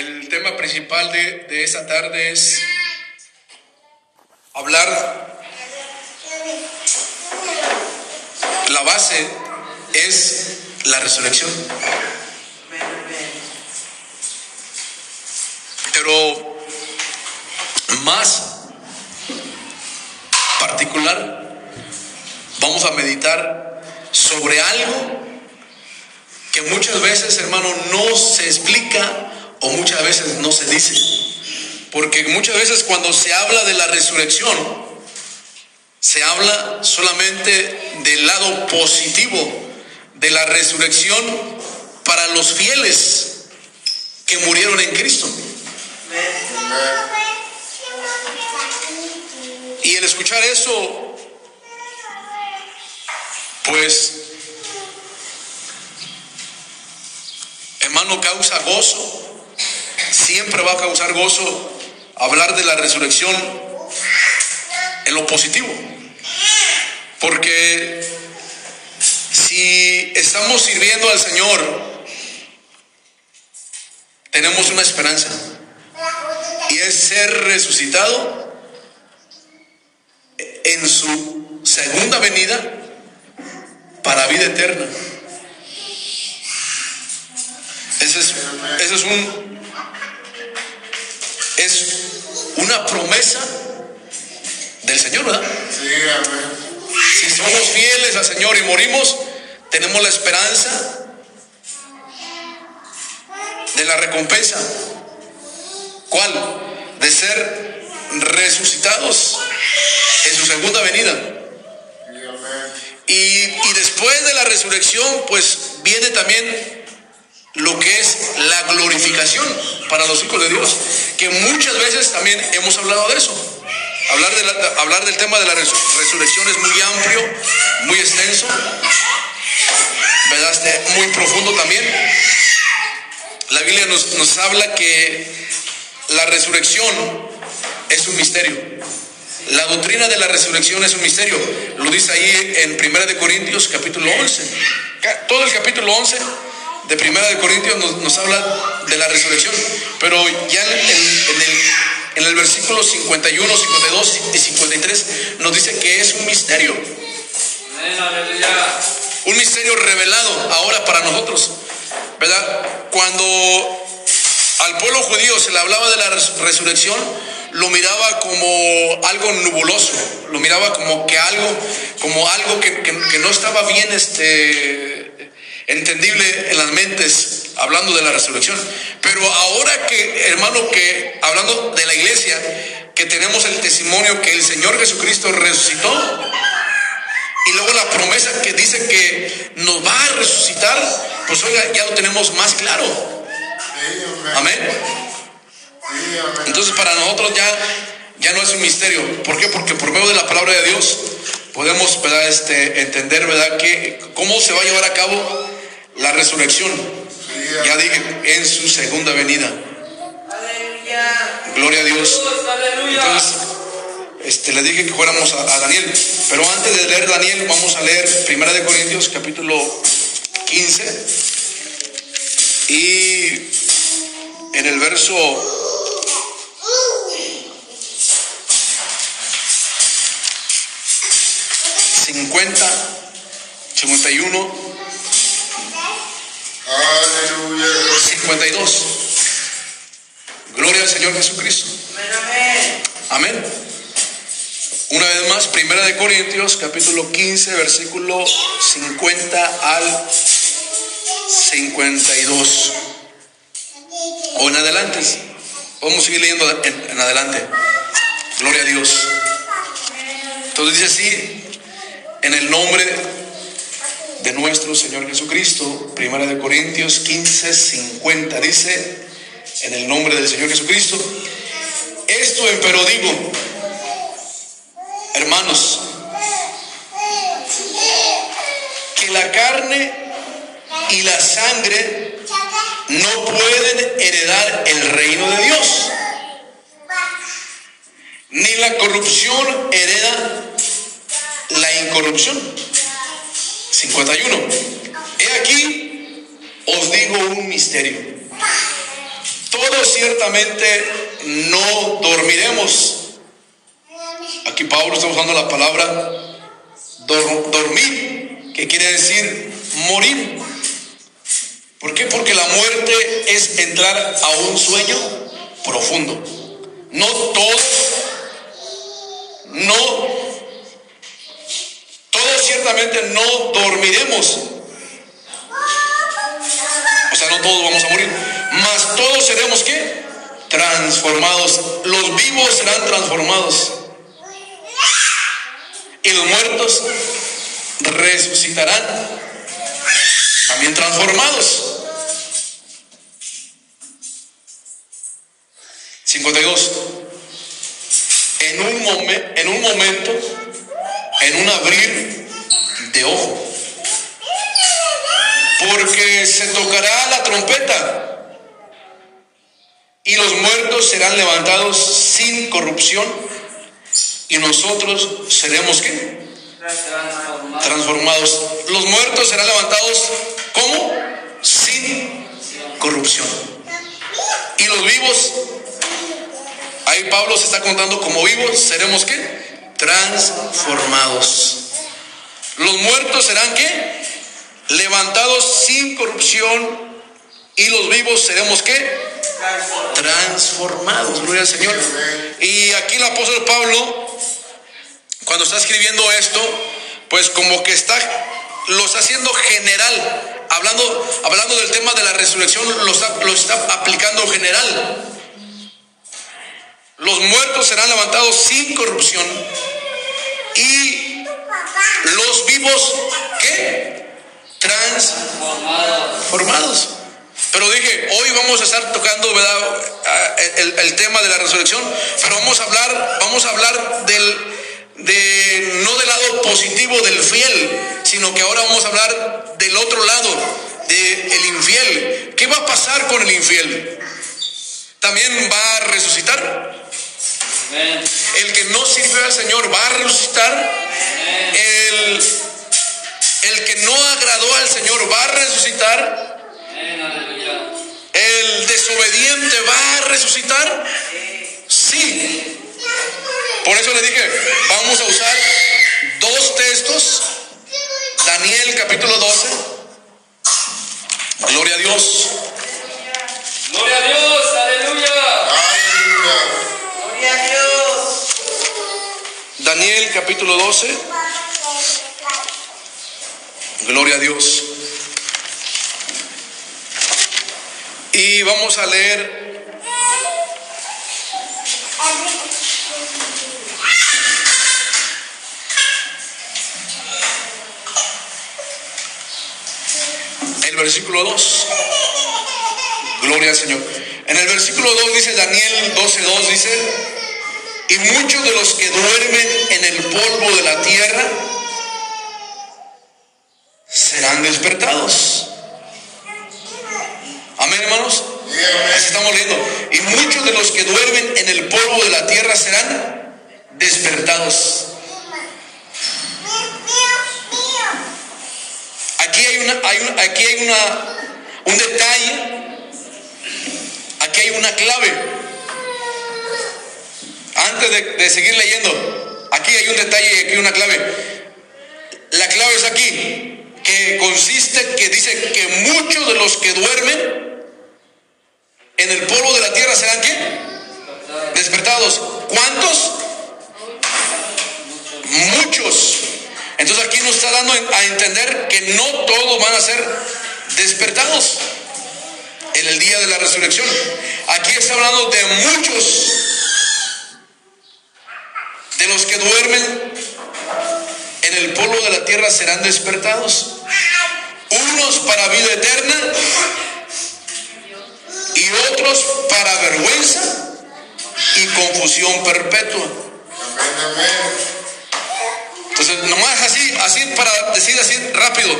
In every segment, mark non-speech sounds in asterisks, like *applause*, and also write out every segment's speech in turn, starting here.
El tema principal de, de esta tarde es hablar, la base es la resurrección. Pero más particular, vamos a meditar sobre algo que muchas veces, hermano, no se explica o muchas veces no se dice. Porque muchas veces cuando se habla de la resurrección, se habla solamente del lado positivo de la resurrección para los fieles que murieron en Cristo. Y el escuchar eso, pues, hermano, causa gozo. Siempre va a causar gozo hablar de la resurrección en lo positivo. Porque si estamos sirviendo al Señor, tenemos una esperanza. Y es ser resucitado en su segunda venida para vida eterna. Ese es, ese es un es una promesa del Señor, ¿verdad? Si somos fieles al Señor y morimos, tenemos la esperanza de la recompensa. ¿Cuál? De ser resucitados en su segunda venida. Y, y después de la resurrección, pues viene también lo que es la glorificación para los hijos de Dios, que muchas veces también hemos hablado de eso. Hablar, hablar del tema de la res- resurrección es muy amplio, muy extenso, ¿verdad? Este, muy profundo también. La Biblia nos, nos habla que la resurrección es un misterio. La doctrina de la resurrección es un misterio. Lo dice ahí en 1 de Corintios capítulo 11. Ca- Todo el capítulo 11 de 1 de Corintios nos, habla de la resurrección. Pero ya en, el, versículo 51, 52 y 53 nos dice que es un misterio. Un misterio revelado ahora para nosotros. ¿Verdad? Cuando al pueblo judío se le hablaba de la res- resurrección, lo miraba como algo nubuloso, lo miraba como que algo, como algo que- que no estaba bien este, entendible en las mentes, hablando de la resurrección. Pero ahora que, hermano, que hablando de la iglesia, que tenemos el testimonio que el Señor Jesucristo resucitó, y luego la promesa que dice que nos va a resucitar, pues oiga, ya lo tenemos más claro. Amén. Entonces para nosotros ya, ya no es un misterio. ¿Por qué? Porque por medio de la palabra de Dios podemos ¿verdad? Este, entender ¿verdad? Que, cómo se va a llevar a cabo la resurrección. Ya dije, en su segunda venida. Gloria a Dios. Entonces, este, le dije que fuéramos a, Daniel. Pero antes de leer Daniel, vamos a leer Primera de Corintios capítulo 15. Y en el verso cincuenta, 51, Aleluya. 52. Gloria al Señor Jesucristo. Amén. Una vez más, Primera de Corintios, capítulo 15, versículo 50 al 52. O en adelante. Vamos a seguir leyendo en, en adelante. Gloria a Dios. Entonces dice así, en el nombre de nuestro Señor Jesucristo, Primera de Corintios 15, 50, dice, en el nombre del Señor Jesucristo, esto empero digo, hermanos, que la carne y la sangre no pueden heredar el reino de Dios, ni la corrupción hereda la incorrupción. 51. He aquí, os digo un misterio. Todos ciertamente no dormiremos. Aquí Pablo está usando la palabra dor- dormir, que quiere decir morir. ¿Por qué? Porque la muerte es entrar a un sueño profundo. No todos, no, ciertamente no dormiremos. O sea, no todos vamos a morir, mas todos seremos qué? Transformados. Los vivos serán transformados. Y los muertos resucitarán también transformados. 52. En un, momen- en un momento, en un abrir de ojo. Porque se tocará la trompeta y los muertos serán levantados sin corrupción y nosotros seremos qué? Transformado. transformados. Los muertos serán levantados ¿cómo? Sin corrupción. Y los vivos, ahí Pablo se está contando como vivos, seremos qué? Transformados. Los muertos serán qué? Levantados sin corrupción y los vivos seremos qué? Transformados. Gloria al Señor. Y aquí el apóstol Pablo cuando está escribiendo esto, pues como que está, lo está haciendo general, hablando, hablando del tema de la resurrección, lo está, lo está aplicando general. Los muertos serán levantados sin corrupción y los vivos, ¿qué? Transformados. Pero dije, hoy vamos a estar tocando. Ah, el, el tema de la resurrección, pero vamos a hablar, vamos a hablar del, de, no del lado positivo del fiel, sino que ahora vamos a hablar del otro lado, del infiel. ¿Qué va a pasar con el infiel? ¿También va a resucitar? El que no sirve al Señor va a resucitar. El, el que no agradó al Señor va a resucitar. El desobediente va a resucitar. Sí. Por eso le dije, vamos a usar dos textos. Daniel capítulo 12. Gloria a Dios. Gloria a Dios. Aleluya. Gloria a Dios. Capítulo 12. Gloria a Dios. Y vamos a leer el versículo 2. Gloria al Señor. En el versículo 2 dice Daniel 12:2 dice, y muchos de los que duermen en el polvo de la tierra serán despertados. Amén, hermanos. Así estamos leyendo. Y muchos de los que duermen en el polvo de la tierra serán despertados. Aquí hay una, hay un- aquí hay una, un detalle. Aquí hay una clave. Antes de, seguir leyendo, aquí hay un detalle y aquí una clave. La clave es aquí, que consiste que dice que muchos de los que duermen en el polvo de la tierra serán qué? Despertados. ¿Cuántos? Muchos. Entonces aquí nos está dando a entender que no todos van a ser despertados en el día de la resurrección. Aquí está hablando de muchos de los que duermen en el polvo de la tierra serán despertados. Unos para vida eterna y otros para vergüenza y confusión perpetua. Entonces, nomás así, así para decir así rápido.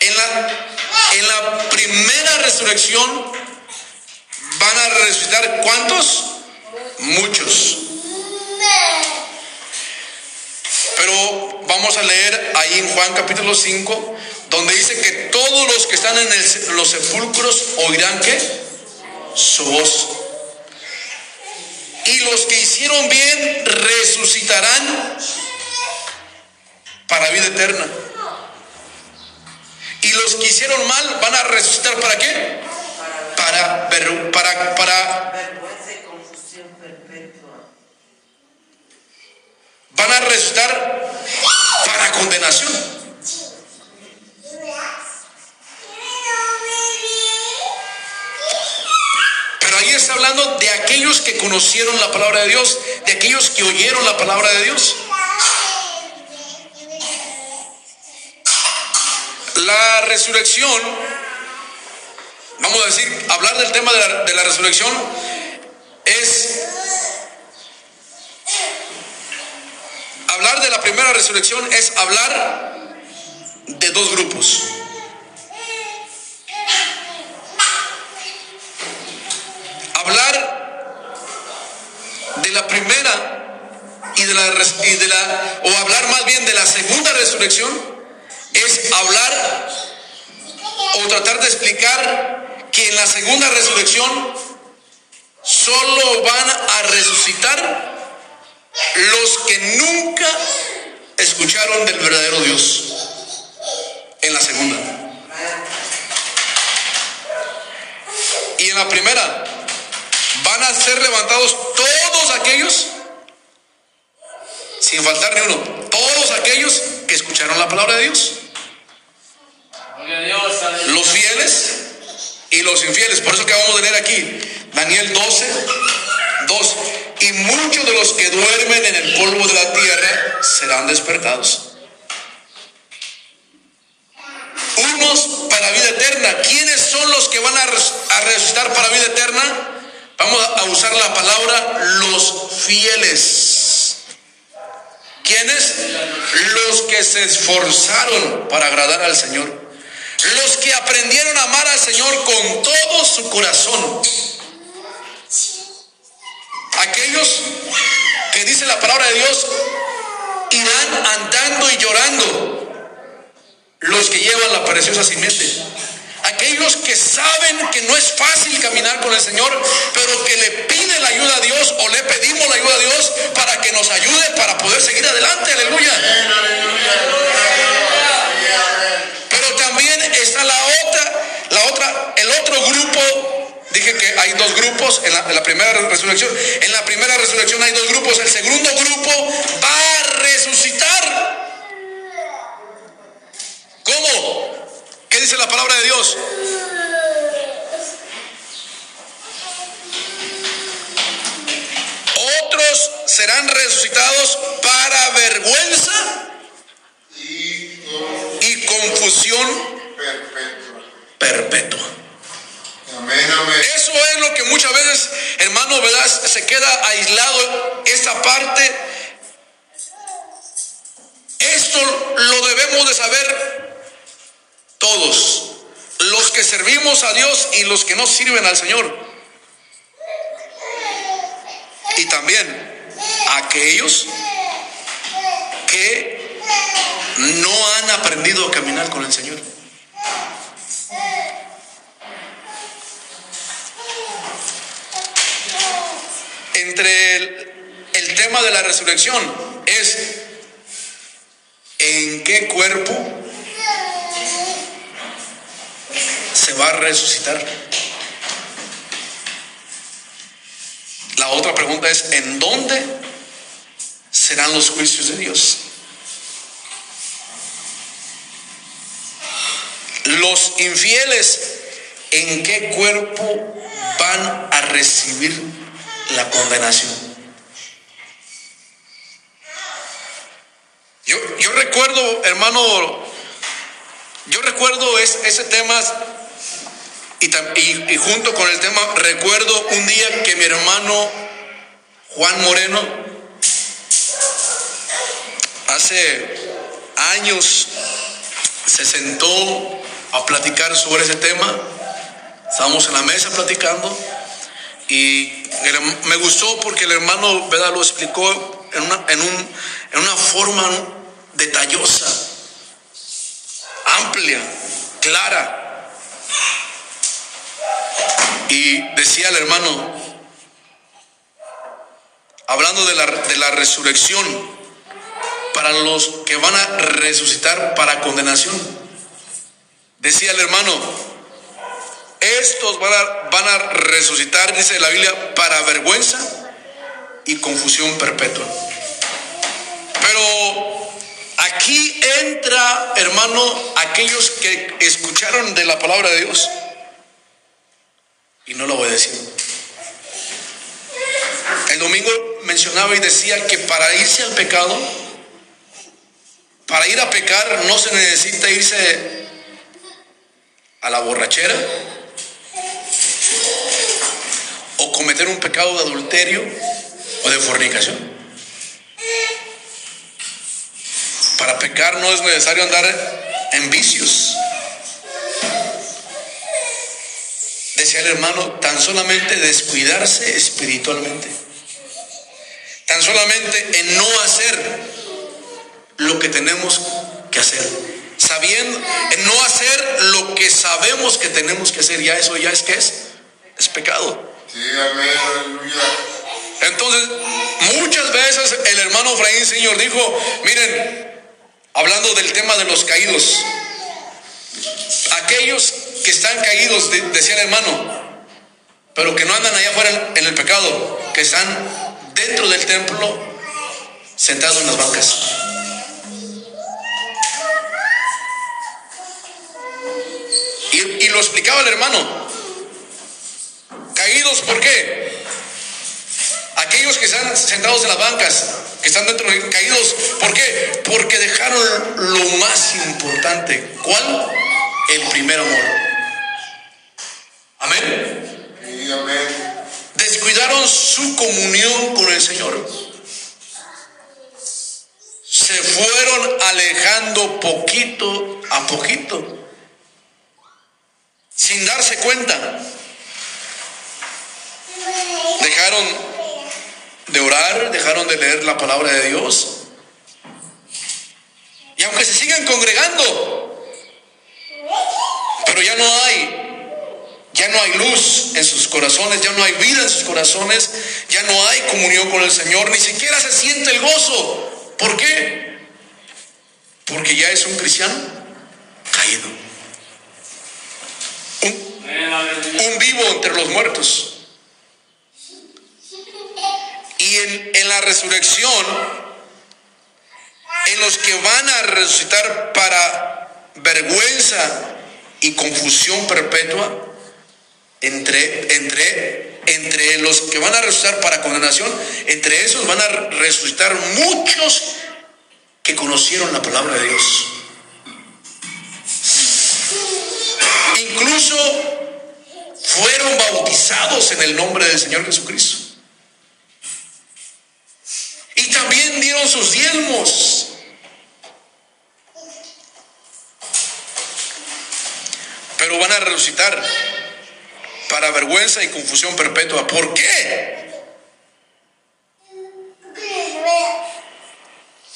En la, en la primera resurrección van a resucitar cuántos? Muchos. Pero vamos a leer ahí en Juan capítulo 5, donde dice que todos los que están en los sepulcros oirán que su voz. Y los que hicieron bien resucitarán para vida eterna. Y los que hicieron mal van a resucitar para qué? Para, ver- para, para Vergüenza y confusión perpetua. Van a resucitar para condenación. Pero ahí está hablando de aquellos que conocieron la palabra de Dios, de aquellos que oyeron la palabra de Dios. La resurrección, vamos a decir, hablar del tema de la, de la resurrección es hablar de la primera resurrección es hablar de dos grupos. Hablar de la primera y de la, y de la o hablar más bien de la segunda resurrección es hablar o tratar de explicar que en la segunda resurrección solo van a resucitar los que nunca escucharon del verdadero Dios en la segunda. Y en la primera van a ser levantados todos aquellos, sin faltar ni uno, todos aquellos que escucharon la palabra de Dios. Los fieles y los infieles. Por eso que vamos a leer aquí, Daniel 12, 2. Y muchos de los que duermen en el polvo de la tierra serán despertados. Unos para vida eterna. ¿Quiénes son los que van a resucitar para vida eterna? Vamos a usar la palabra los fieles. ¿Quiénes? Los que se esforzaron para agradar al Señor. Los que aprendieron a amar al Señor con todo su corazón. Aquellos que dice la palabra de Dios irán andando y llorando. Los que llevan la preciosa simiente. Aquellos que saben que no es fácil caminar con el Señor, pero que le piden la ayuda a Dios o le pedimos la ayuda a Dios para que nos ayude para poder seguir adelante. Aleluya. Pero también está la otra, la otra, el otro grupo. Dije que hay dos grupos en la, primera resurrección. En la primera resurrección hay dos grupos. El segundo grupo va a resucitar. ¿Cómo? ¿Qué dice la palabra de Dios? Otros serán resucitados para vergüenza y confusión perpetua. Eso es lo que muchas veces, hermano, ¿verdad? Se queda aislado esta parte. Esto lo debemos de saber todos, los que servimos a Dios y los que no sirven al Señor. Y también aquellos que no han aprendido a caminar con el Señor. Entre el, tema de la resurrección es en qué cuerpo se va a resucitar. La otra pregunta es en dónde serán los juicios de Dios. Los infieles, ¿en qué cuerpo van a recibir la condenación? Yo, yo recuerdo, hermano, yo recuerdo es- ese tema y, y- y junto con el tema recuerdo un día que mi hermano Juan Moreno, hace años, se sentó a platicar sobre ese tema. Estábamos en la mesa platicando y me gustó porque el hermano ¿verdad? lo explicó en una, en, un, en una forma detallosa, amplia, clara. Y decía el hermano, hablando de la, de la resurrección, para los que van a resucitar para condenación. Decía el hermano, estos van a, resucitar, dice la Biblia, para vergüenza y confusión perpetua. Pero aquí entra, hermano, aquellos que escucharon de la palabra de Dios. Y no lo voy a decir. El domingo mencionaba y decía que para irse al pecado, para ir a pecar no se necesita irse a la borrachera o cometer un pecado de adulterio o de fornicación. Para pecar no es necesario andar en vicios. Decía el hermano, tan solamente descuidarse espiritualmente. Tan solamente en no hacer lo que tenemos que hacer. Sabiendo, en no hacer lo que sabemos que tenemos que hacer. Ya eso ya es que es, es pecado. Sí, amén, aleluya. Entonces, muchas veces el hermano Efraín Señor dijo, miren, hablando del tema de los caídos, aquellos que están caídos, de- decía el hermano, pero que no andan allá afuera en- en el pecado, que están dentro del templo, sentados en las bancas. Y, y lo explicaba el hermano. Caídos, ¿por qué? Aquellos que están sentados en las bancas, que están dentro de caídos, ¿por qué? Porque dejaron lo más importante. ¿Cuál? El primer amor. Amén. Descuidaron su comunión con el Señor. Se fueron alejando poquito a poquito, sin darse cuenta. Dejaron de orar, dejaron de leer la palabra de Dios. Y aunque se sigan congregando, pero ya no hay ya no hay luz en sus corazones, ya no hay vida en sus corazones, ya no hay comunión con el Señor, ni siquiera se siente el gozo. ¿Por qué? Porque ya es un cristiano caído. Un, un vivo entre los muertos. Y en, la resurrección, en los que van a resucitar para vergüenza y confusión perpetua, entre, entre, entre los que van a resucitar para condenación, entre esos van a resucitar muchos que conocieron la palabra de Dios. Incluso fueron bautizados en el nombre del Señor Jesucristo. Y también dieron sus diezmos. Pero van a resucitar para vergüenza y confusión perpetua. ¿Por qué?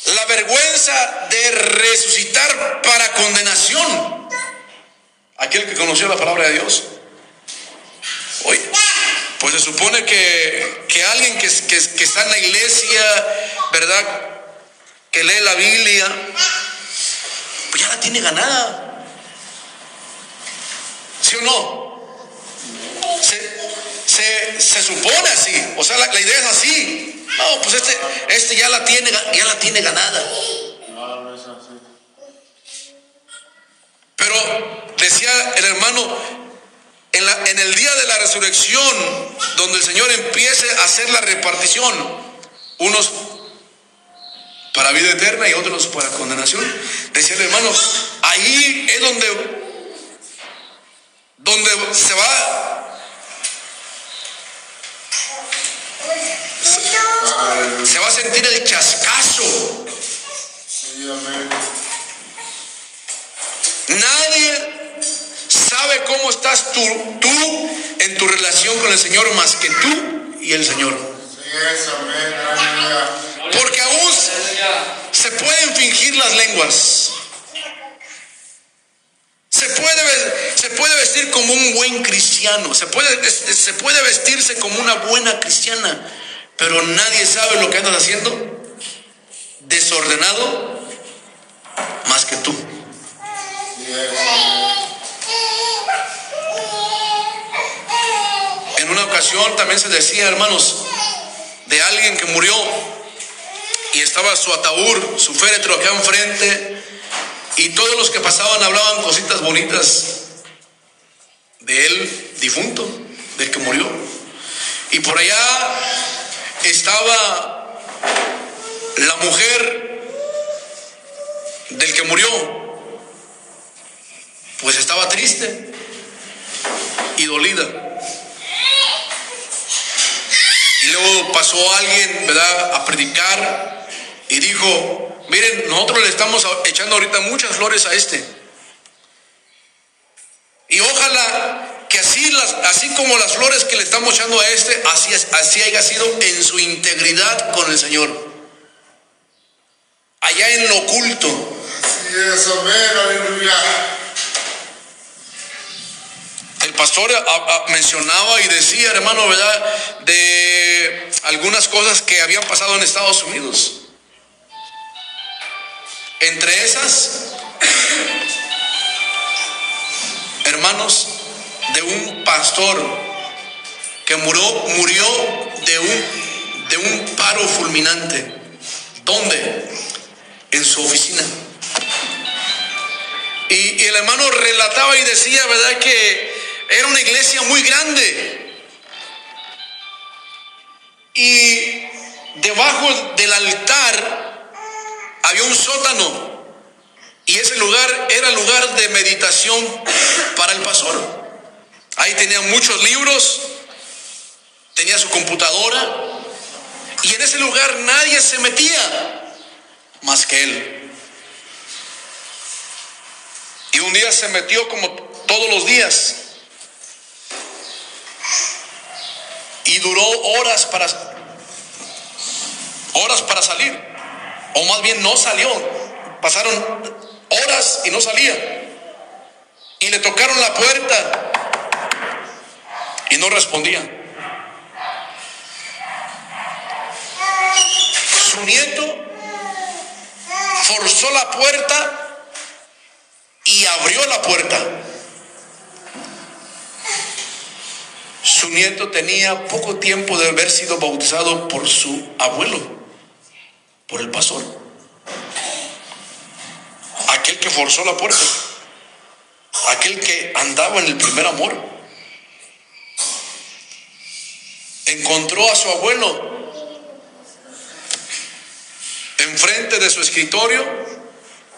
La vergüenza de resucitar para condenación. Aquel que conoció la palabra de Dios. Pues se supone que, que alguien que, que- está en la iglesia, ¿verdad? Que lee la Biblia, pues ya la tiene ganada. ¿Sí o no? Se, se, se supone así, o sea, la, la idea es así. No, pues este, este ya la tiene, ya la tiene ganada. Pero decía el hermano, en, la- en el día de la resurrección, donde el Señor empiece a hacer la repartición, unos para vida eterna y otros para condenación, decía el hermano, ahí es donde, donde se va, se va a sentir el chascazo. Nadie sabe cómo estás tú, tú en tu relación con el Señor más que tú y el Señor. Porque aún se pueden fingir las lenguas. Se puede, se puede vestir como un buen cristiano, se puede, se puede vestirse como una buena cristiana, pero nadie sabe lo que andas haciendo desordenado más que tú. Una ocasión también se decía, hermanos, de alguien que murió y estaba su ataúd, su féretro acá enfrente, y todos los que pasaban hablaban cositas bonitas de él difunto, del que murió. Y por allá estaba la mujer del que murió, pues estaba triste y dolida. Y luego pasó alguien, ¿verdad?, a predicar y dijo, miren, nosotros le estamos echando ahorita muchas flores a este. Y ojalá que así, las, así como las flores que le estamos echando a este, así, es- así haya sido en su integridad con el Señor. Allá en lo oculto. Yes, amen. Aleluya. El pastor a- a- mencionaba y decía, hermano, ¿verdad? De algunas cosas que habían pasado en Estados Unidos. Entre esas, *coughs* hermanos, de un pastor que murió, murió de, un, de un paro fulminante. ¿Dónde? En su oficina. Y el hermano relataba y decía, ¿verdad? Que era una iglesia muy grande. Y debajo del altar había un sótano. Y ese lugar era lugar de meditación para el pastor. Ahí tenía muchos libros, tenía su computadora. Y en ese lugar nadie se metía más que él. Y un día se metió como todos los días. Y duró horas para horas para salir. O más bien no salió. Pasaron horas y no salía. Y le tocaron la puerta y no respondía. Su nieto forzó la puerta y abrió la puerta. Su nieto tenía poco tiempo de haber sido bautizado por su abuelo, por el pastor. Aquel que forzó la puerta, aquel que andaba en el primer amor. Encontró a su abuelo enfrente de su escritorio,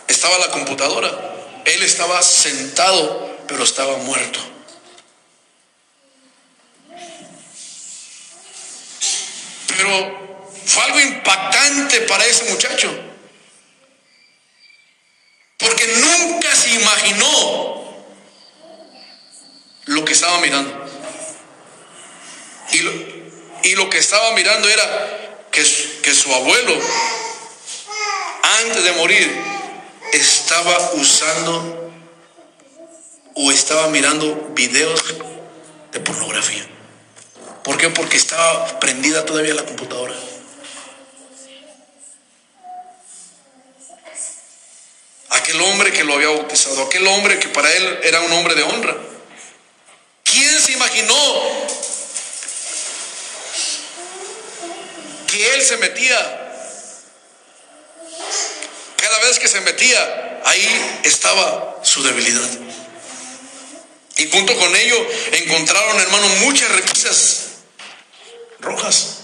estaba la computadora. Él estaba sentado, pero estaba muerto. Pero fue algo impactante para ese muchacho. Porque nunca se imaginó lo que estaba mirando. Y lo, y lo que estaba mirando era que, que su abuelo, antes de morir, estaba usando o estaba mirando videos de pornografía. ¿Por qué? Porque estaba prendida todavía la computadora. Aquel hombre que lo había bautizado, aquel hombre que para él era un hombre de honra. ¿Quién se imaginó que él se metía? Cada vez que se metía, ahí estaba su debilidad. Y junto con ello encontraron, hermano, muchas repisas rojas.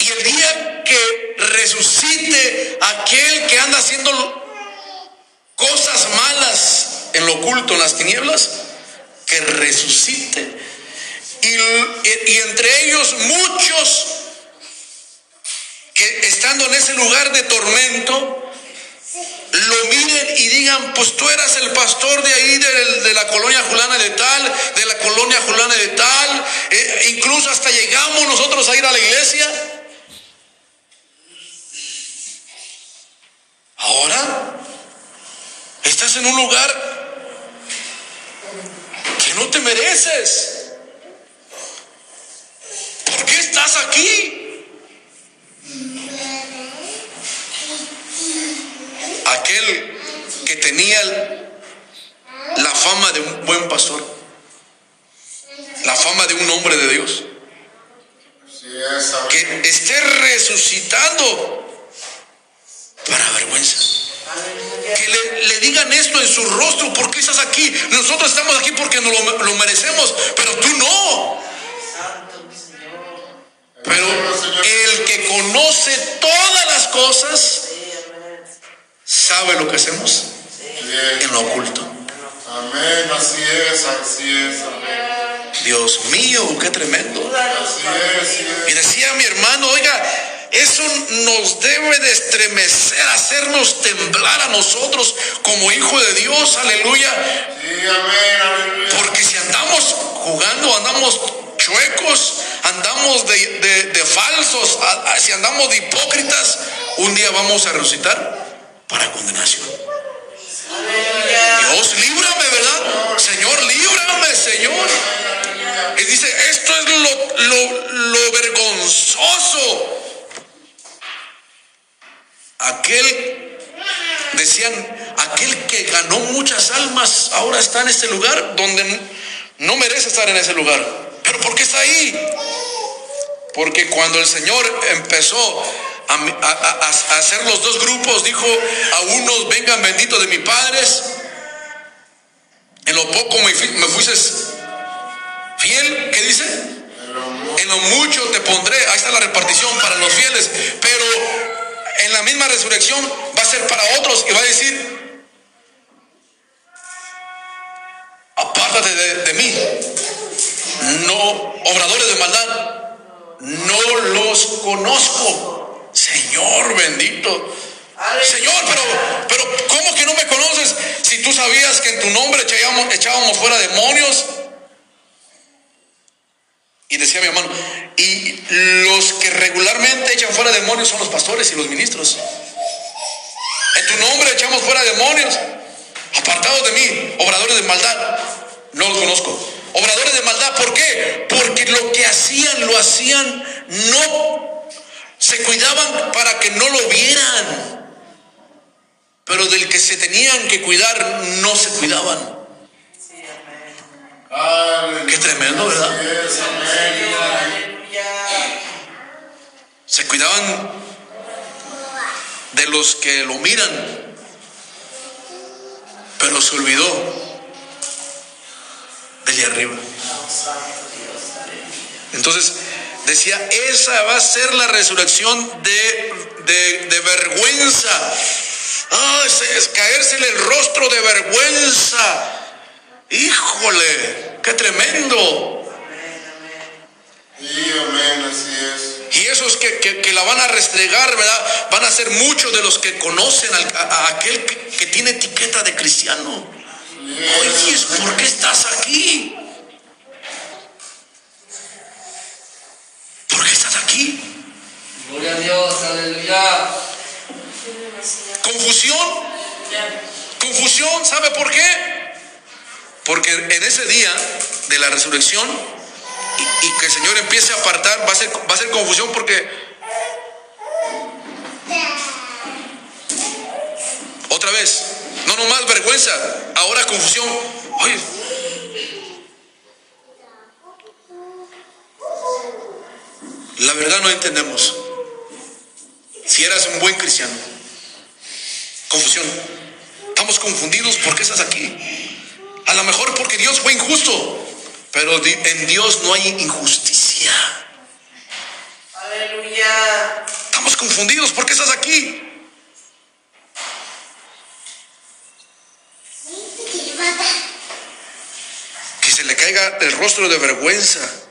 Y el día que resucite aquel que anda haciendo cosas malas en lo oculto, en las tinieblas, que resucite. Y, y entre ellos muchos que estando en ese lugar de tormento, lo miren y digan, pues tú eras el pastor de ahí, de, la colonia Julana de tal, de la colonia Julana de tal, eh, incluso hasta llegamos nosotros a ir a la iglesia. Ahora estás en un lugar que no te mereces. ¿Por qué estás aquí? Aquel que tenía la fama de un buen pastor, la fama de un hombre de Dios, que esté resucitando para vergüenza. Que le, digan esto en su rostro, ¿por qué estás aquí? Nosotros estamos aquí porque nos lo, merecemos, pero tú no. Pero el que conoce todas las cosas. Sabe lo que hacemos en lo oculto. Amén, así es, así es, amén. Dios mío, qué tremendo. Así es, así Y decía mi hermano, oiga, eso nos debe de estremecer, hacernos temblar a nosotros como hijo de Dios, aleluya. Sí, amén, aleluya. Porque si andamos jugando, andamos chuecos, andamos de, de- de falsos, a- a- si andamos de hipócritas, un día vamos a resucitar para condenación. Dios, líbrame, ¿verdad? Señor, líbrame, Señor. Y dice, esto es lo, lo- lo vergonzoso. Aquel, decían, aquel que ganó muchas almas ahora está en este lugar donde no merece estar en ese lugar. ¿Pero por qué está ahí? Porque cuando el Señor empezó a, hacer los dos grupos, dijo a unos, vengan benditos de mis padres, en lo poco me, me fuiste fiel, ¿qué dice? En lo mucho te pondré, ahí está la repartición para los fieles, pero en la misma resurrección va a ser para otros y va a decir, apártate de mí, no, obradores de maldad, no los conozco. Señor bendito. Señor, pero, pero ¿cómo que no me conoces si tú sabías que en tu nombre echábamos, echábamos fuera demonios? Y decía mi hermano, y los que regularmente echan fuera demonios son los pastores y los ministros. En tu nombre echamos fuera demonios. Apartados de mí, obradores de maldad. No los conozco. Obradores de maldad, ¿por qué? Porque lo que hacían, lo hacían, no se cuidaban para que no lo vieran. Pero del que se tenían que cuidar, no se cuidaban. Qué tremendo, ¿verdad? Se cuidaban de los que lo miran, pero se olvidó del de arriba. Entonces decía, esa va a ser la resurrección de, de, de vergüenza. Ah, ese- es caérsele el rostro de vergüenza. Híjole, qué tremendo. Sí, amén, así es. Y esos que, que- que la van a restregar, ¿verdad? Van a ser muchos de los que conocen al- a, a aquel que, que tiene etiqueta de cristiano. Oye, ¿por qué estás aquí? ¿Por qué estás aquí? Gloria a Dios, aleluya. Confusión. Confusión, ¿sabe por qué? Porque en ese día de la resurrección y, y que el Señor empiece a apartar, va a ser, va a ser confusión porque otra vez, no nomás vergüenza, ahora confusión. Oye, la verdad no entendemos. Si eras un buen cristiano, confusión. Estamos confundidos porque estás aquí. A lo mejor porque Dios fue injusto, pero en Dios no hay injusticia. Aleluya. Estamos confundidos porque estás aquí. Que se le caiga el rostro de vergüenza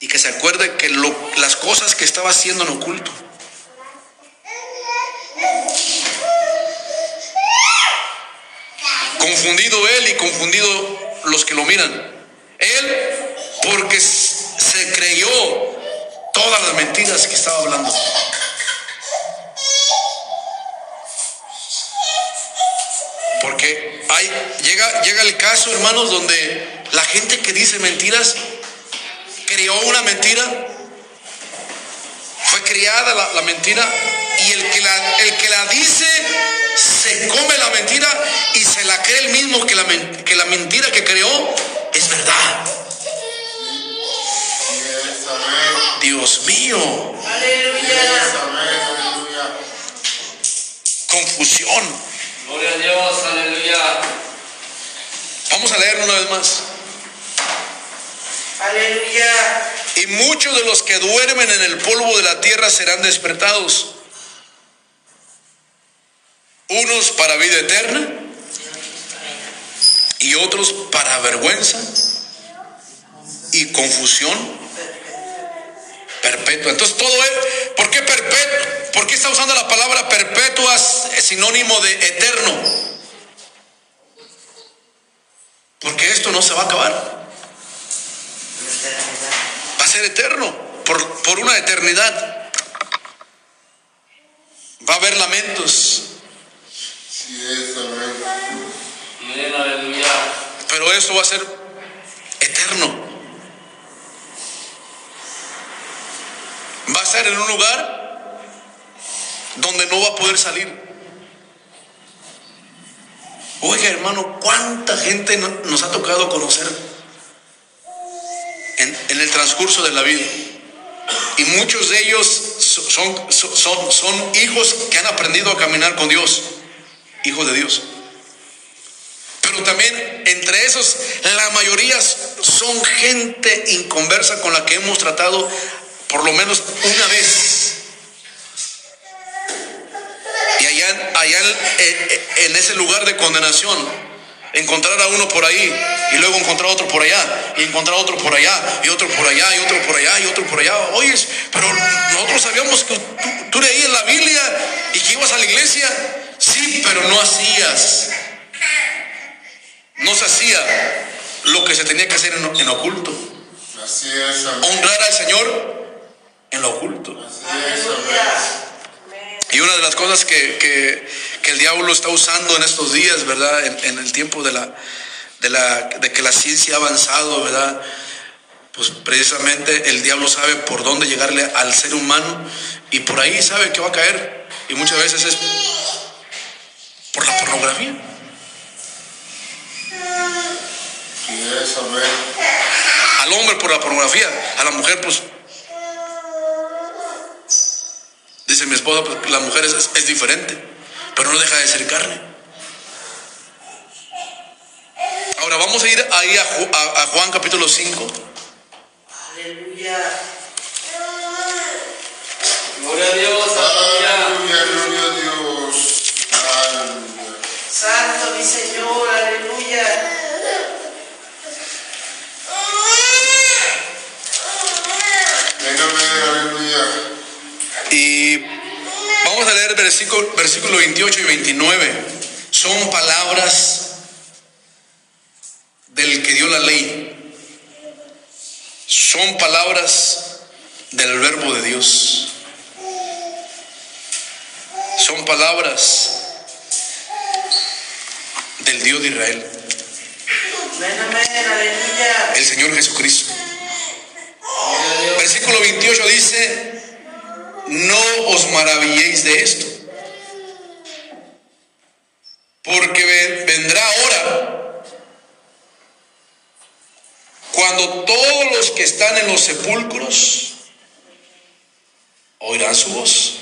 y que se acuerde que lo- las cosas que estaba haciendo en oculto. Confundido él y confundido los que lo miran. Él porque se creyó todas las mentiras que estaba hablando. Porque hay, llega, llega el caso, hermanos, donde la gente que dice mentiras creó una mentira, fue criada la, la mentira y el que la, el que la dice se come la mentira y se la cree el mismo que la, que la mentira que creó es verdad. Dios mío, confusión. Gloria a Dios, aleluya. Vamos a leerlo una vez más. Aleluya. Y muchos de los que duermen en el polvo de la tierra serán despertados. Unos para vida eterna y otros para vergüenza y confusión perpetua. Entonces todo es, ¿por qué perpetuo? ¿Por qué está usando la palabra perpetua sinónimo de eterno? Porque esto no se va a acabar. Va a ser eterno, por, por una eternidad. Va a haber lamentos, pero eso va a ser eterno. Va a ser en un lugar donde no va a poder salir. Oiga, hermano, ¿cuánta gente no- nos ha tocado conocer en, el transcurso de la vida? Y muchos de ellos so- son, so- son, son hijos que han aprendido a caminar con Dios, hijos de Dios. Pero también entre esos, la mayoría son gente inconversa con la que hemos tratado por lo menos una vez. Y allá, allá en, en- en ese lugar de condenación, encontrar a uno por ahí y luego encontrar otro por allá y encontrar otro por allá y otro por allá y otro por allá y otro por allá. Oye, pero nosotros sabíamos que tú, tú leías la Biblia y que ibas a la iglesia. Sí, pero no hacías. No se hacía lo que se tenía que hacer en, en oculto. Honrar al Señor en lo oculto. Así es. Y una de las cosas que, que- que el diablo está usando en estos días, ¿verdad? En, en el tiempo de, la, de, la, de que la ciencia ha avanzado, ¿verdad? Pues precisamente el diablo sabe por dónde llegarle al ser humano y por ahí sabe que va a caer. Y muchas veces es por la pornografía. Al hombre por la pornografía, a la mujer pues... Dice mi esposa, pues la mujer es, es- es diferente, pero no deja de ser carne. Ahora vamos a ir ahí a, Ju- a- a Juan capítulo 5. Aleluya. Gloria a Dios, aleluya. Aleluya, gloria a Dios. Aleluya. Santo mi Señor. Aleluya. Venga. Y vamos a leer versículo, versículo 28 y 29. Son palabras del que dio la ley. Son palabras del verbo de Dios. Son palabras del Dios de Israel, el Señor Jesucristo. Versículo 28 dice, no os maravilléis de esto, porque ve- vendrá hora cuando todos los que están en los sepulcros oirán su voz.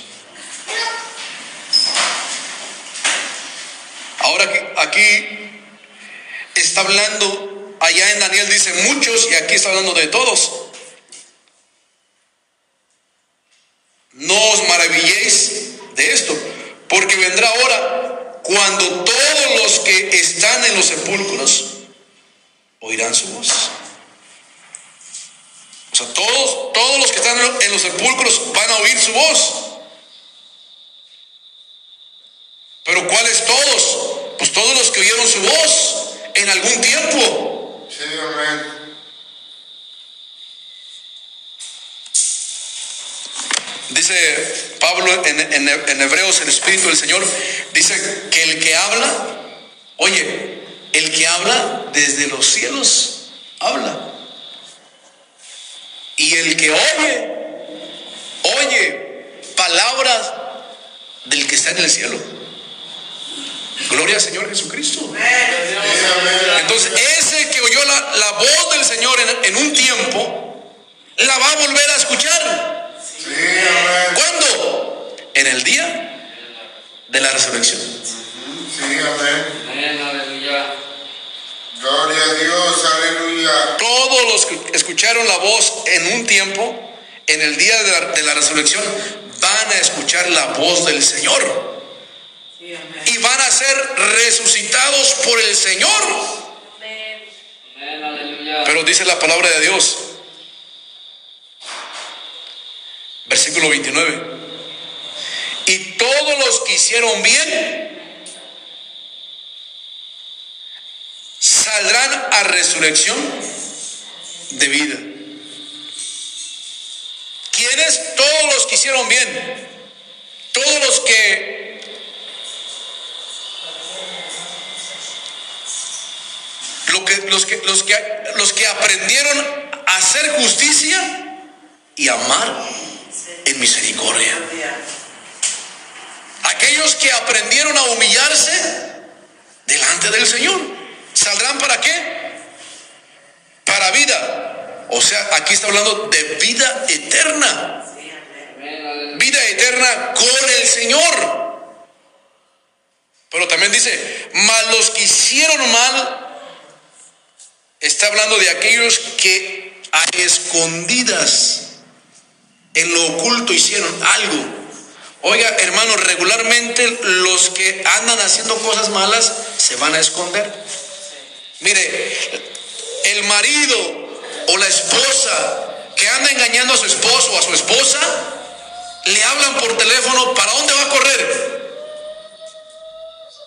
Ahora aquí está hablando, allá en Daniel dice muchos y aquí está hablando de todos. No os maravilléis de esto, porque vendrá hora cuando todos los que están en los sepulcros oirán su voz. O sea, todos, todos los que están en los sepulcros van a oír su voz. Pero ¿cuáles todos? Pues todos los que oyeron su voz en algún tiempo. Sí, amén. Dice Pablo en, Hebreos, el Espíritu del Señor, dice que el que habla Oye, el que habla desde los cielos, habla. Y el que oye, oye palabras del que está en el cielo. Gloria al Señor Jesucristo. Entonces, ese que oyó la, voz del Señor en un tiempo, la va a volver a escuchar. ¿Cuándo? En el día de la resurrección. Sí, amén. Amén, aleluya. Gloria a Dios, aleluya. Todos los que escucharon la voz en un tiempo, en el día de la, de la resurrección, van a escuchar la voz del Señor Sí, amén. y van a ser resucitados por el Señor. Amén. Pero dice la palabra de Dios, versículo 29, y todos los que hicieron bien saldrán a resurrección de vida. ¿Quiénes? Todos los que hicieron bien, todos los que Lo que, los, que, los, que, los que aprendieron a hacer justicia y amar en misericordia. Aquellos que aprendieron a humillarse delante del Señor. ¿Saldrán para qué? Para vida. O sea, aquí está hablando de vida eterna. Vida eterna con el Señor. Pero también dice, mas los que hicieron mal, está hablando de aquellos que a escondidas, en lo oculto hicieron algo. Oiga, hermano, regularmente los que andan haciendo cosas malas se van a esconder. Mire, el marido o la esposa que anda engañando a su esposo o a su esposa, le hablan por teléfono, ¿para dónde va a correr?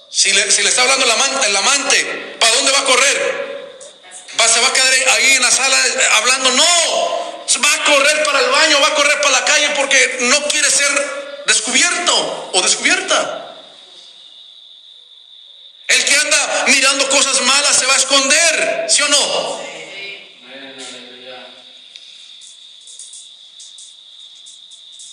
Si le, si está hablando el amante, ¿para dónde va a correr? ¿Se va a quedar ahí en la sala eh, hablando? No, va a correr para el baño, va a correr para la calle porque no quiere ser descubierto o descubierta. El que anda mirando cosas malas se va a esconder, ¿sí o no?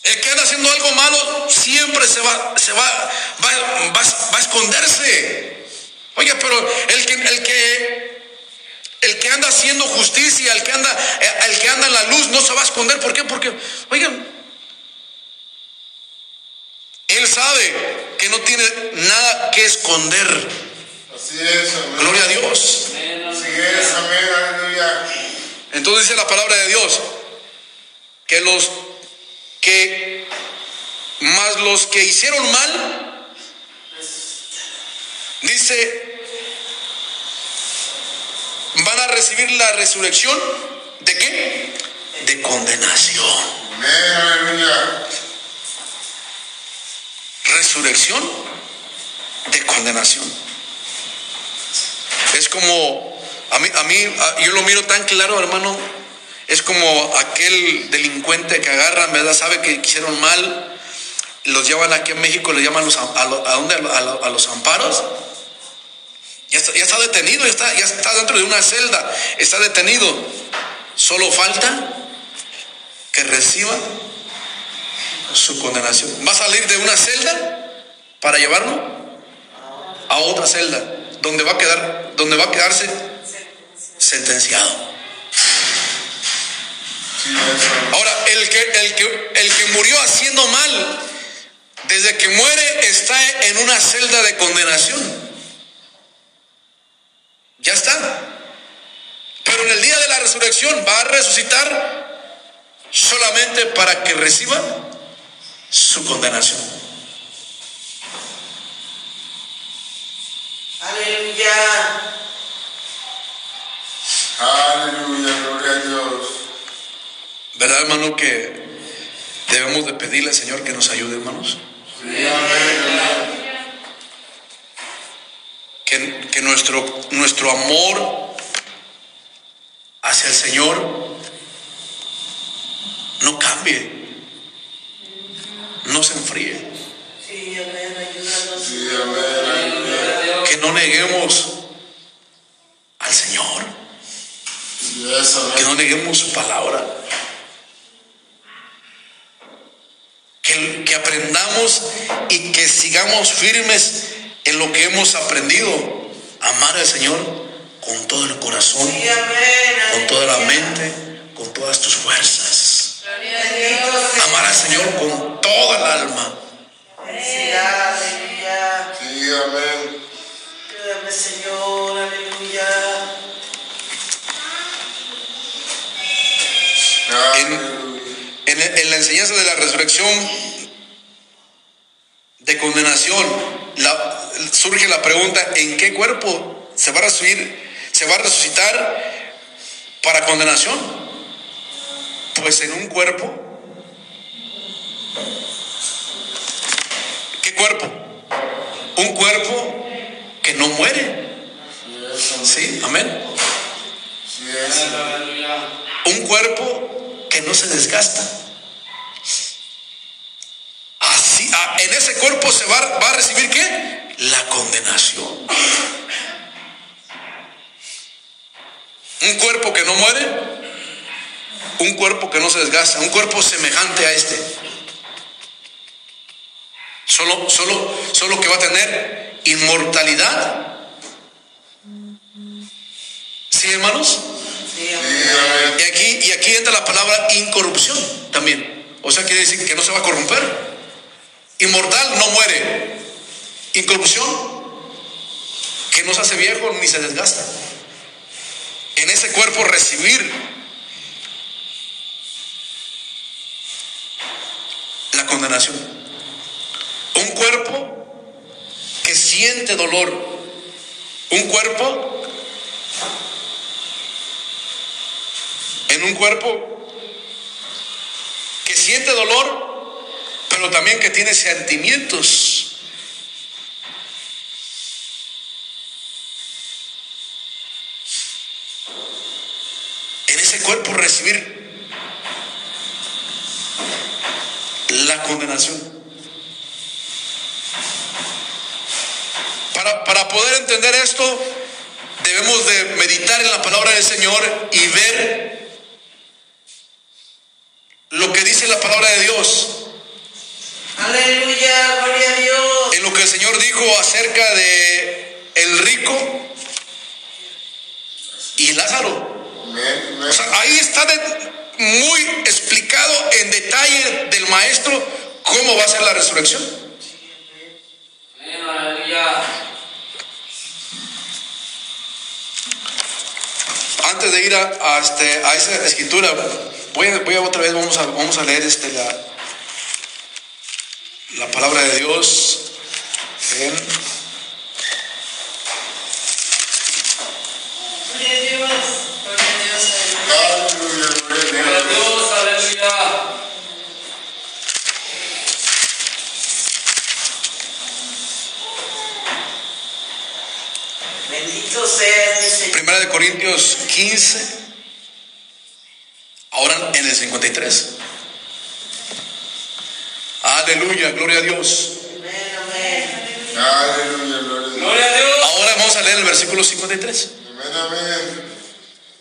El que anda haciendo algo malo siempre se va, se va, va- va a esconderse. Oye, pero el que, el que, el que anda haciendo justicia, el que anda, eh, el que anda en la luz, no se va a esconder. ¿Por qué? Porque, oigan, él sabe que no tiene nada que esconder. Así es, amén. Gloria a Dios. Así es, amén, aleluya. Entonces dice la palabra de Dios que los que más los que hicieron mal dice van a recibir la resurrección de qué? De condenación. Resurrección de condenación. Es como a mí a mí a- yo lo miro tan claro, hermano. Es como aquel delincuente que agarran, ¿verdad? Sabe que hicieron mal, los llevan aquí en México, le llaman los, a, lo- ¿a dónde? A, a a los amparos. Ya está, detenido, ya está, ya está dentro de una celda, está detenido. Solo falta que reciba su condenación. Va a salir de una celda para llevarlo a otra celda, donde va a quedar, donde va a quedarse sentenciado. Ahora, el que, el que, el que murió haciendo mal, desde que muere está en una celda de condenación. Ya está. Pero en el día de la resurrección va a resucitar solamente para que reciba su condenación. Aleluya. Aleluya, gloria a Dios. ¿Verdad, hermano, que debemos de pedirle al Señor que nos ayude, hermanos? Sí, amén. Que, nuestro, nuestro amor hacia el Señor no cambie, no se enfríe, que no neguemos al Señor, que no neguemos su palabra. Que aprendamos y que sigamos firmes en lo que hemos aprendido. Amar al Señor con todo el corazón, Sí, amén. con toda la mente, con todas tus fuerzas. Amar al Señor con toda el alma. Sí, amén. Señor, aleluya. Aleluya. En, en la enseñanza de la resurrección de condenación, surge la pregunta, ¿en qué cuerpo se va a resucitar, se va a resucitar para condenación? Pues en un cuerpo. ¿Qué cuerpo? Un cuerpo que no muere. ¿Sí? Amén. Un cuerpo que no se desgasta. Ah, en ese cuerpo se va, va a recibir qué? La condenación. Un cuerpo que no muere, un cuerpo que no se desgasta, un cuerpo semejante a este. Solo, solo, solo que va a tener inmortalidad. ¿Sí, hermanos? Sí. Y aquí, y aquí entra la palabra incorrupción también. O sea, quiere decir que no se va a corromper. Inmortal no muere. Incorrupción, que no se hace viejo ni se desgasta. En ese cuerpo recibir la condenación. Un cuerpo que siente dolor. Un cuerpo en un cuerpo que siente dolor, pero también que tiene sentimientos. En ese cuerpo recibir la condenación. Para, para poder entender esto, debemos de meditar en la palabra del Señor y ver lo que dice la palabra de Dios, Aleluya, gloria a Dios. en lo que el Señor dijo acerca de el rico y Lázaro. O sea, ahí está de- muy explicado en detalle del maestro cómo va a ser la resurrección. Antes de ir a, a este, a esa escritura, voy a, voy a otra vez, vamos a, vamos a leer este, la, la palabra de Dios en. Primera de Corintios 15, ahora en el 53. Aleluya, gloria a Dios. Aleluya, gloria a Dios. Ahora vamos a leer el versículo 53. Amén, amén.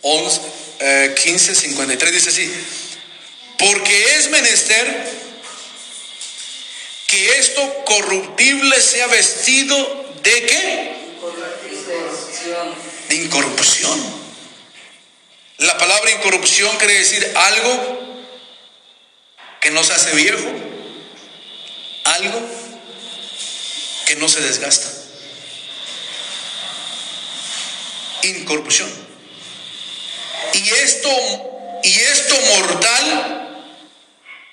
11, eh, 15, 53 dice así, porque es menester que esto corruptible sea vestido de qué? De incorrupción. La palabra incorrupción quiere decir algo que no se hace viejo, algo que no se desgasta. Incorrupción. Y esto, y esto mortal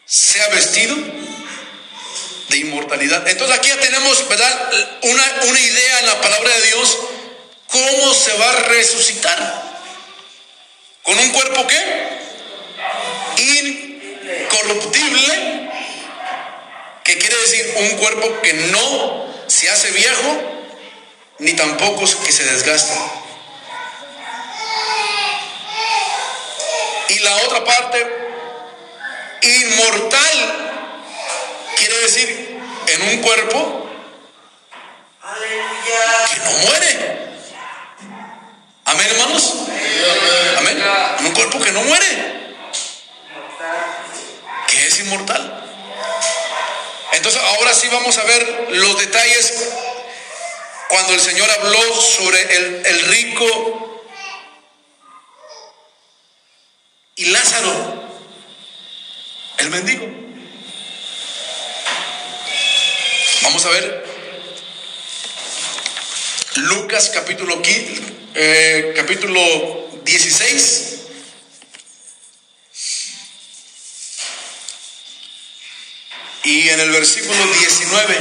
sea vestido de inmortalidad. Entonces aquí ya tenemos, ¿verdad? Una, una idea en la palabra de Dios cómo se va a resucitar. ¿Con un cuerpo qué? Incorruptible. Que quiere decir un cuerpo que no se hace viejo ni tampoco que se desgasta. Y la otra parte, inmortal, quiere decir en un cuerpo que no muere. Amén, hermanos. Amén. Un cuerpo que no muere, que es inmortal. Ahora sí vamos a ver los detalles cuando el Señor habló sobre el, rico y Lázaro, el mendigo. Vamos a ver Lucas capítulo, 15, eh, capítulo 16. Y en el versículo 19,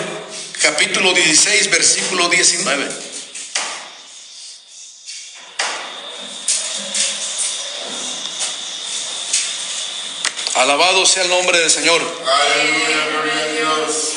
capítulo 16, versículo 19. Alabado sea el nombre del Señor. Aleluya, gloria a Dios.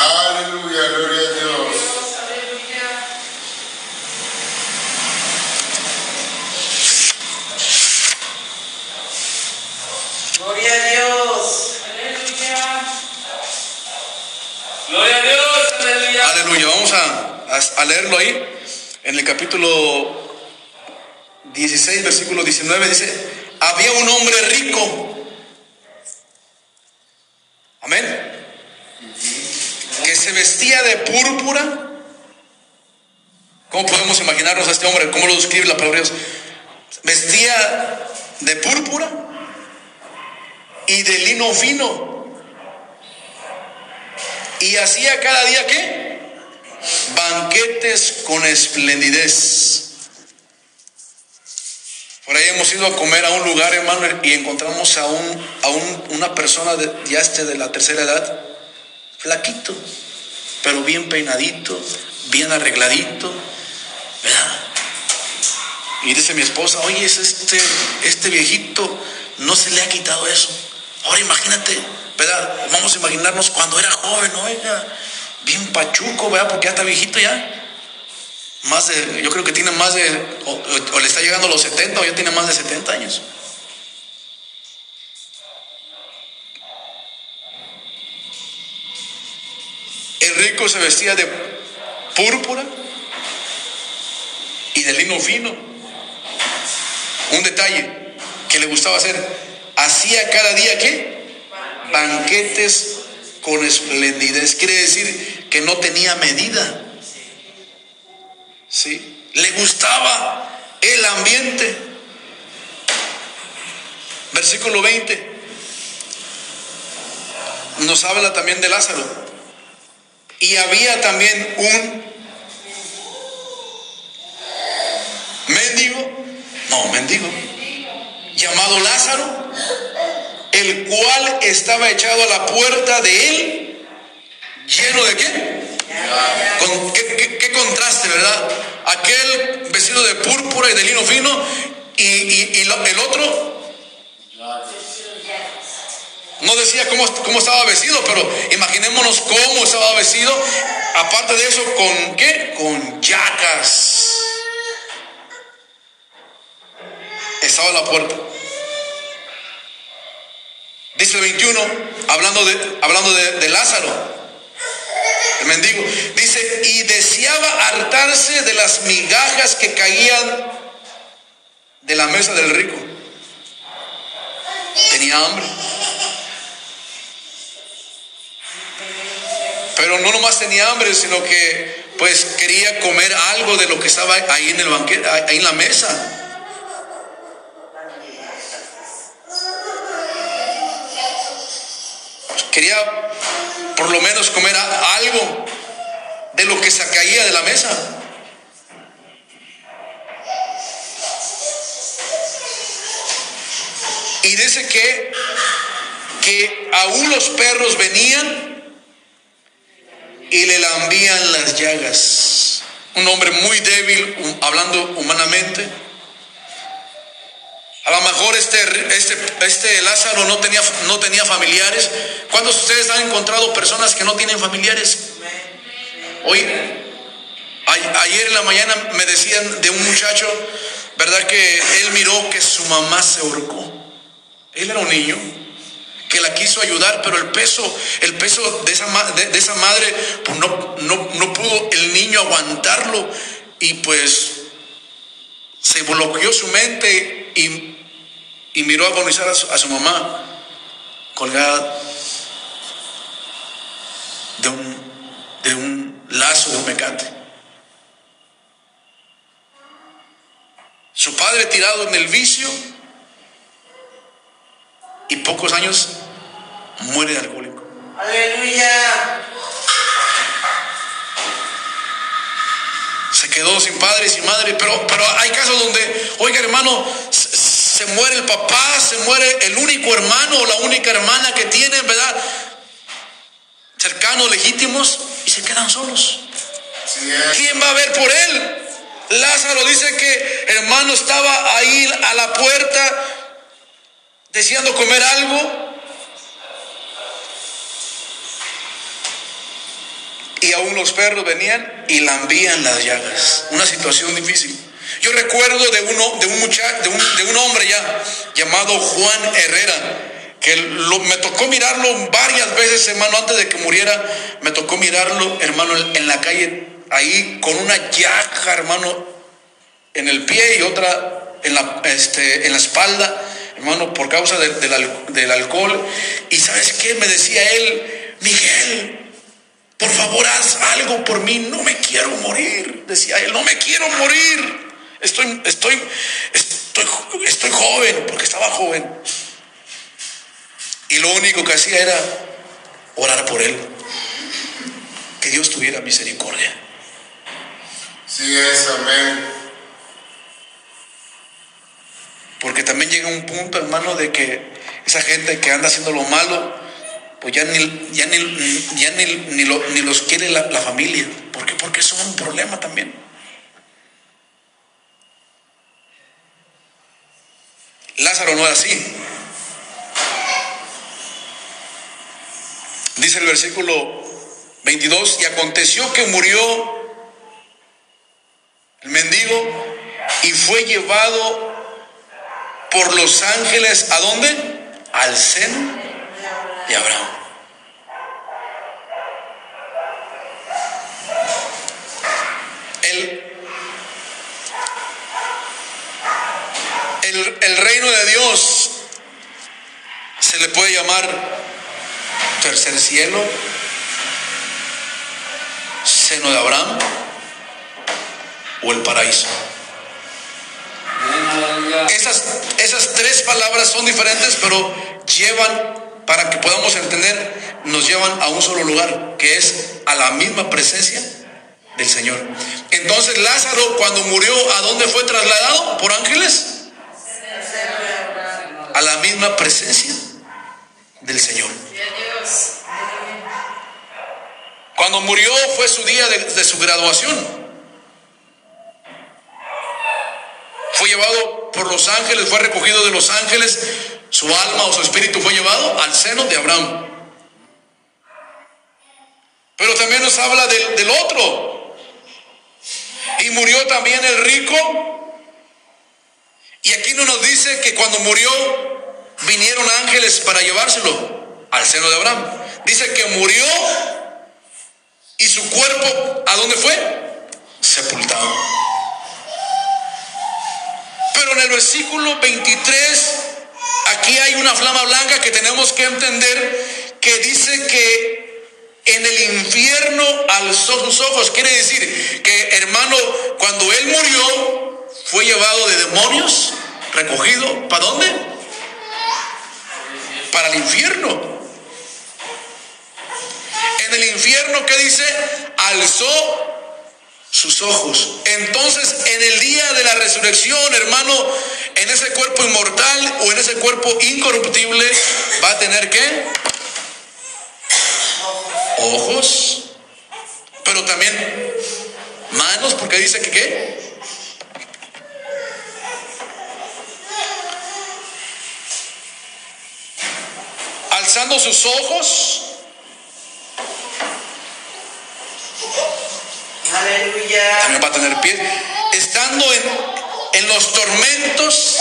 Aleluya, gloria a Dios. Gloria a Dios. Gloria a Dios, aleluya. Aleluya. Vamos a, a- a leerlo ahí. En el capítulo 16, versículo 19 dice, había un hombre rico. Amén. Que se vestía de púrpura. ¿Cómo podemos imaginarnos a este hombre? ¿Cómo lo describe la palabra Dios? Vestía de púrpura y de lino fino. Y hacía cada día qué? Banquetes con esplendidez. Por ahí hemos ido a comer a un lugar, hermano, y encontramos a, un, a un- una persona ya este de la tercera edad, flaquito, pero bien peinadito, bien arregladito. Y dice mi esposa, oye, es este, este viejito, no se le ha quitado eso. Ahora imagínate, ¿verdad? Vamos a imaginarnos cuando era joven, oiga, bien pachuco, ¿verdad? Porque ya está viejito ya. Más de, yo creo que tiene más de, o, o- o le está llegando a los 70 o ya tiene más de 70 años. El rico se vestía de púrpura y de lino fino. Un detalle que le gustaba hacer, hacía cada día qué? Banquetes con esplendidez. Quiere decir que no tenía medida. ¿Sí? Le gustaba el ambiente. Versículo 20. Nos habla también de Lázaro. Y había también un mendigo, no, mendigo, llamado Lázaro, el cual estaba echado a la puerta de él, lleno de qué? Con, ¿qué, qué- contraste, ¿verdad? Aquel vestido de púrpura y de lino fino y, el otro no decía cómo, cómo estaba vestido, pero imaginémonos cómo estaba vestido. Aparte de eso, ¿con qué? Con llagas. Estaba a la puerta. Dice el 21, hablando de, hablando de, de Lázaro, el mendigo, dice, y deseaba hartarse de las migajas que caían de la mesa del rico. Tenía hambre. Pero no nomás tenía hambre, sino que pues quería comer algo de lo que estaba ahí en el banquete, ahí en la mesa. Quería por lo menos comer algo de lo que se caía de la mesa. Y dice que, que aún los perros venían y le lambían las llagas. Un hombre muy débil, hablando humanamente. A lo mejor este, este, este Lázaro no tenía, no tenía familiares. ¿Cuántos de ustedes han encontrado personas que no tienen familiares? Hoy, ayer en la mañana me decían de un muchacho, ¿verdad? Que él miró que su mamá se ahorcó. Él era un niño que la quiso ayudar, pero el peso, el peso de esa, de, esa madre, pues no, no, no pudo el niño aguantarlo y pues se bloqueó su mente y, y miró agonizar a su, a su mamá colgada de un, de un lazo, de un mecate. Su padre tirado en el vicio y pocos años muere de alcohólico. Aleluya. Se quedó sin padre y sin madre, pero, pero hay casos donde, oiga hermano, se, muere el papá, se muere el único hermano o la única hermana que tienen, ¿verdad? Cercanos, legítimos, y se quedan solos. ¿Quién va a ver por él? Lázaro dice que hermano estaba ahí a la puerta deseando comer algo. Y aún los perros venían y lambían las llagas. Una situación difícil. Yo recuerdo de, uno, de, un, muchacho, de, un, de un hombre ya llamado Juan Herrera que me tocó mirarlo varias veces, hermano, antes de que muriera, me tocó mirarlo, hermano, en la calle, ahí con una llaga, hermano, en el pie y otra en la, este, en la espalda hermano, por causa del alcohol. Y sabes qué me decía él, Miguel, por favor haz algo por mí, no me quiero morir. Decía él, no me quiero morir. Estoy, estoy, estoy, estoy joven, porque estaba joven. Y lo único que hacía era orar por él. Que Dios tuviera misericordia. Sí es, amén. Porque también llega un punto, hermano, de que esa gente que anda haciendo lo malo, pues ya ni, ya ni, ya ni, ni, los quiere la, la, familia. ¿Por qué? Porque son un problema también. Lázaro no era así. Dice el versículo 22, y aconteció que murió el mendigo y fue llevado por los ángeles, ¿a dónde? Al seno de Abraham. El, el, el reino de Dios se le puede llamar tercer cielo, seno de Abraham o el paraíso. Esas, esas tres palabras son diferentes, pero llevan, para que podamos entender, nos llevan a un solo lugar, que es a la misma presencia del Señor. Entonces Lázaro cuando murió, ¿a dónde fue trasladado? ¿Por ángeles? A la misma presencia del Señor. Cuando murió fue su día de, su graduación. fue llevado por los ángeles, fue recogido de los ángeles, su alma o su espíritu fue llevado al seno de Abraham. Pero también nos habla del otro. Y murió también el rico. Y aquí no nos dice que cuando murió vinieron ángeles para llevárselo al seno de Abraham. Dice que murió y su cuerpo, ¿a dónde fue? Sepultado en el versículo 23, aquí hay una flama blanca que tenemos que entender que dice que en el infierno alzó sus ojos. Quiere decir que, hermano, cuando él murió, fue llevado de demonios, recogido. ¿Para dónde? Para el infierno. En el infierno, ¿qué dice? Alzó sus ojos. Entonces, en el día de la resurrección, hermano, en ese cuerpo inmortal o en ese cuerpo incorruptible, va a tener qué? Ojos, pero también manos, porque dice que qué? Alzando sus ojos, Aleluya. también va a tener pie, estando en, en los tormentos,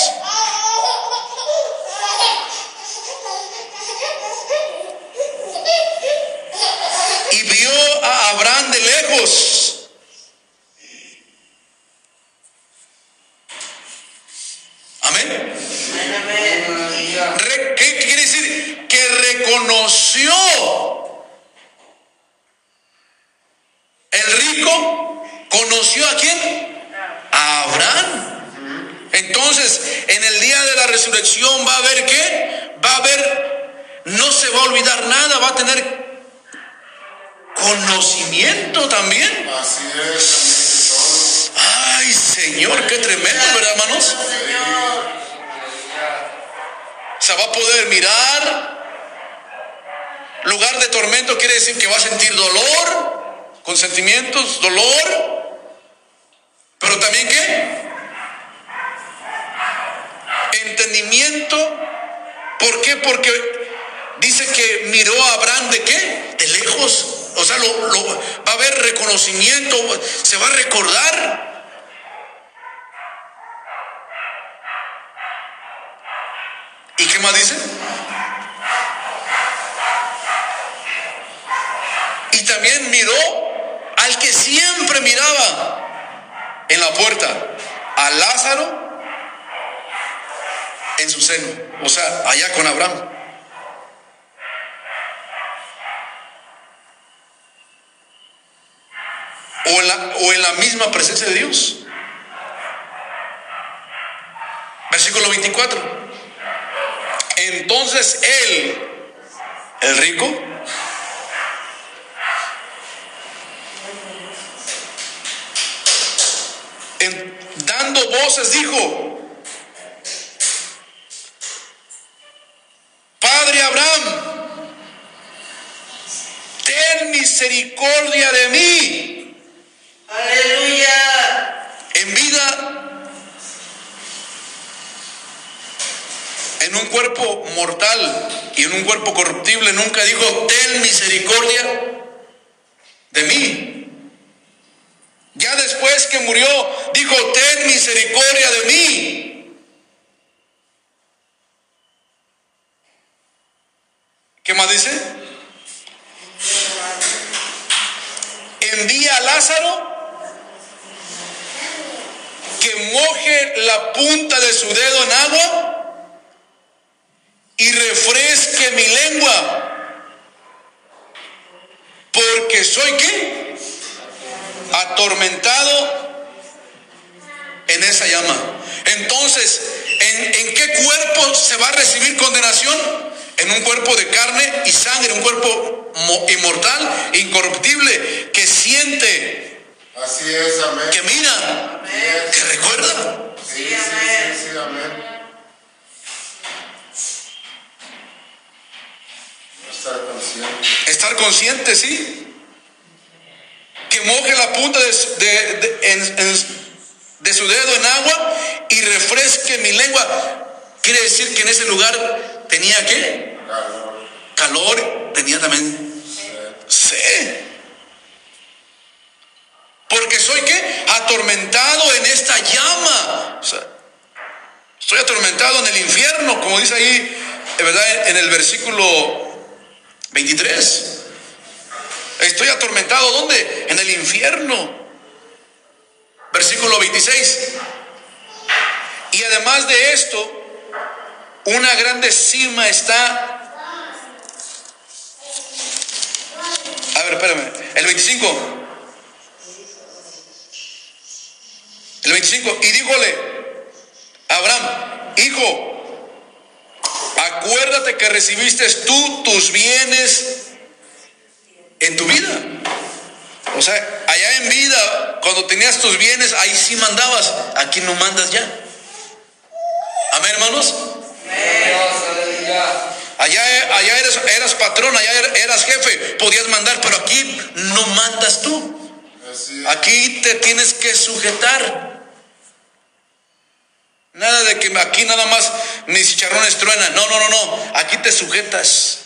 y vio a Abraham de lejos. Amén. Amén, amén. Re- ¿Qué quiere decir? Que reconoció el rico, conoció a quién? A Abraham. Entonces, en el día de la resurrección va a haber qué? Va a haber, no se va a olvidar nada, va a tener conocimiento también. Así es. Ay, Señor, qué tremendo, ¿verdad, hermanos? O sea, va a poder mirar. Lugar de tormento quiere decir que va a sentir dolor, con sentimientos, dolor. Pero también qué? Entendimiento. ¿Por qué? Porque dice que miró a Abraham de qué? De lejos. O sea, va a haber reconocimiento, se va a recordar. ¿Y qué más dice? Y también miró al que siempre miraba en la puerta, a Lázaro en su seno, o sea, allá con Abraham. O en, la, o en la misma presencia de Dios. Versículo 24. Entonces él, el rico, en- voces dijo, Padre Abraham, ten misericordia de mí Aleluya. en vida, en un cuerpo mortal y en un cuerpo corruptible, nunca dijo, ten misericordia de mí. Ya después que murió, dijo, ten misericordia de mí. ¿Qué más dice? Envía a Lázaro que moje la punta de su dedo en agua y refresque mi lengua. Porque soy qué? Atormentado en esa llama. Entonces, ¿en, en qué cuerpo se va a recibir condenación? En un cuerpo de carne y sangre, un cuerpo mo- inmortal, incorruptible, que siente, Así es, amén. que mira, Amén. que recuerda. Sí, sí, sí, sí, amén. Estar consciente. Estar consciente, sí. Que moje la punta de, su- dedo en agua y refresque mi lengua. Quiere decir que en ese lugar tenía qué? Calor. Calor, tenía también sed. Porque soy qué? Atormentado en esta llama. O estoy atormentado en el infierno, como dice ahí, ¿verdad? En el versículo 23. Estoy atormentado, ¿dónde? En el infierno. Versículo 26. Y además de esto, una grande cima está. A ver, espérame. El 25. El 25. Y díjole, Abraham, hijo, acuérdate que recibiste tú tus bienes en tu vida. O sea, allá en vida, cuando tenías tus bienes, ahí sí mandabas, aquí no mandas ya. Amén, hermanos. Allá, allá eres, eras patrón, allá er- eras jefe, podías mandar, pero aquí no mandas tú. Aquí te tienes que sujetar. Nada de que aquí nada más mis chicharrones truenan. No, no, no, no. Aquí te sujetas.